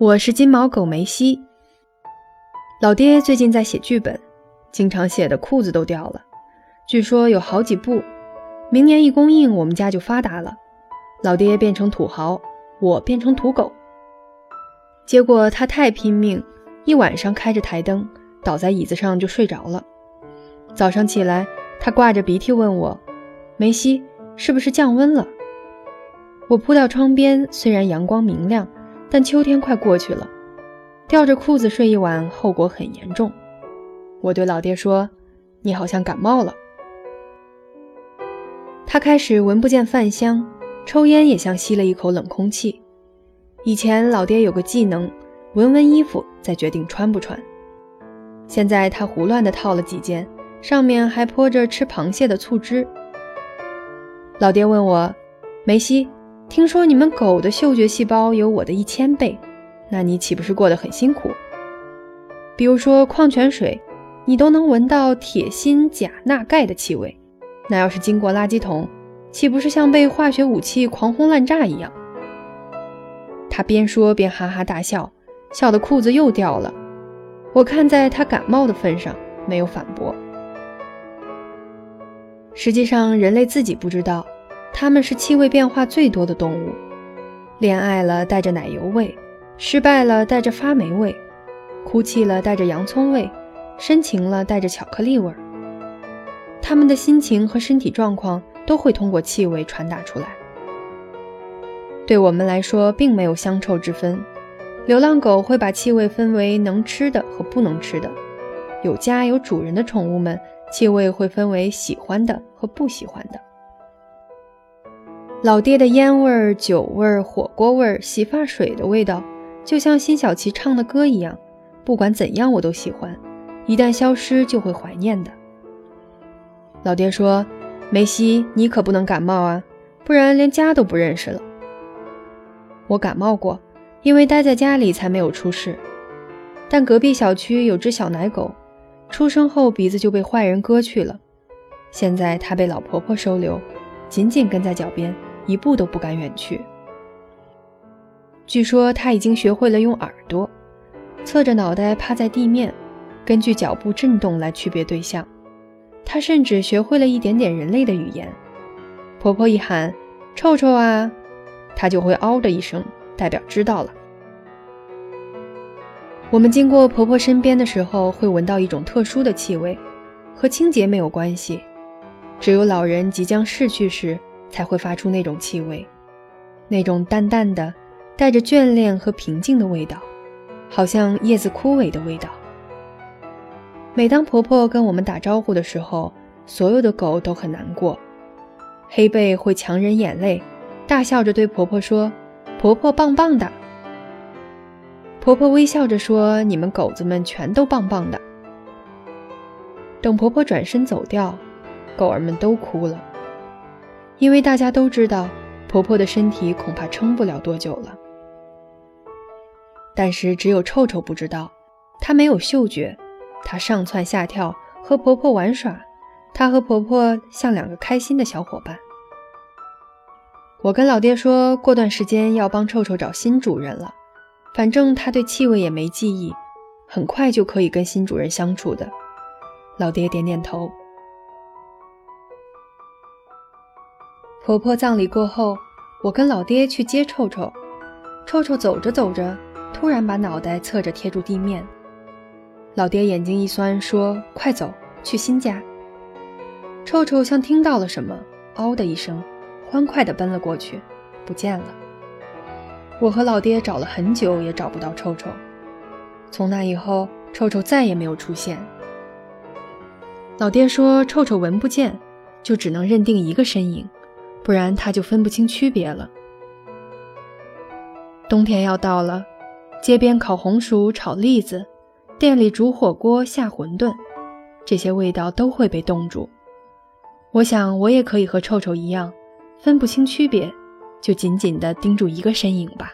我是金毛狗梅西。老爹最近在写剧本，经常写的裤子都掉了，据说有好几部。明年一公映，我们家就发达了。老爹变成土豪，我变成土狗。结果他太拼命，一晚上开着台灯，倒在椅子上就睡着了。早上起来，他挂着鼻涕问我：“梅西，是不是降温了？”我扑到窗边，虽然阳光明亮。但秋天快过去了，吊着裤子睡一晚，后果很严重。我对老爹说：“你好像感冒了。”他开始闻不见饭香，抽烟也像吸了一口冷空气。以前老爹有个技能，闻闻衣服再决定穿不穿。现在他胡乱地套了几件，上面还泼着吃螃蟹的醋汁。老爹问我：“梅西。”听说你们狗的嗅觉细胞有我的一千倍，那你岂不是过得很辛苦？比如说矿泉水，你都能闻到铁、锌、钾、钠、钙的气味，那要是经过垃圾桶，岂不是像被化学武器狂轰滥炸一样？他边说边哈哈大笑，笑得裤子又掉了。我看在他感冒的份上，没有反驳。实际上，人类自己不知道。它们是气味变化最多的动物，恋爱了带着奶油味，失败了带着发霉味，哭泣了带着洋葱味，深情了带着巧克力味儿。它们的心情和身体状况都会通过气味传达出来。对我们来说，并没有香臭之分。流浪狗会把气味分为能吃的和不能吃的，有家有主人的宠物们，气味会分为喜欢的和不喜欢的。老爹的烟味儿、酒味儿、火锅味儿、洗发水的味道，就像辛晓琪唱的歌一样，不管怎样我都喜欢，一旦消失就会怀念的。老爹说：“梅西，你可不能感冒啊，不然连家都不认识了。”我感冒过，因为待在家里才没有出事。但隔壁小区有只小奶狗，出生后鼻子就被坏人割去了，现在它被老婆婆收留，紧紧跟在脚边。一步都不敢远去。据说他已经学会了用耳朵，侧着脑袋趴在地面，根据脚步震动来区别对象。他甚至学会了一点点人类的语言。婆婆一喊“臭臭啊”，他就会嗷的一声，代表知道了。我们经过婆婆身边的时候，会闻到一种特殊的气味，和清洁没有关系，只有老人即将逝去时。才会发出那种气味，那种淡淡的、带着眷恋和平静的味道，好像叶子枯萎的味道。每当婆婆跟我们打招呼的时候，所有的狗都很难过。黑贝会强忍眼泪，大笑着对婆婆说：“婆婆棒棒的。”婆婆微笑着说：“你们狗子们全都棒棒的。”等婆婆转身走掉，狗儿们都哭了。因为大家都知道，婆婆的身体恐怕撑不了多久了。但是只有臭臭不知道，她没有嗅觉，她上蹿下跳和婆婆玩耍，她和婆婆像两个开心的小伙伴。我跟老爹说过段时间要帮臭臭找新主人了，反正他对气味也没记忆，很快就可以跟新主人相处的。老爹点点头。婆婆葬礼过后，我跟老爹去接臭臭。臭臭走着走着，突然把脑袋侧着贴住地面。老爹眼睛一酸，说：“快走，去新家。”臭臭像听到了什么，嗷的一声，欢快地奔了过去，不见了。我和老爹找了很久，也找不到臭臭。从那以后，臭臭再也没有出现。老爹说：“臭臭闻不见，就只能认定一个身影。”不然他就分不清区别了。冬天要到了，街边烤红薯、炒栗子，店里煮火锅、下馄饨，这些味道都会被冻住。我想我也可以和臭臭一样，分不清区别，就紧紧地盯住一个身影吧。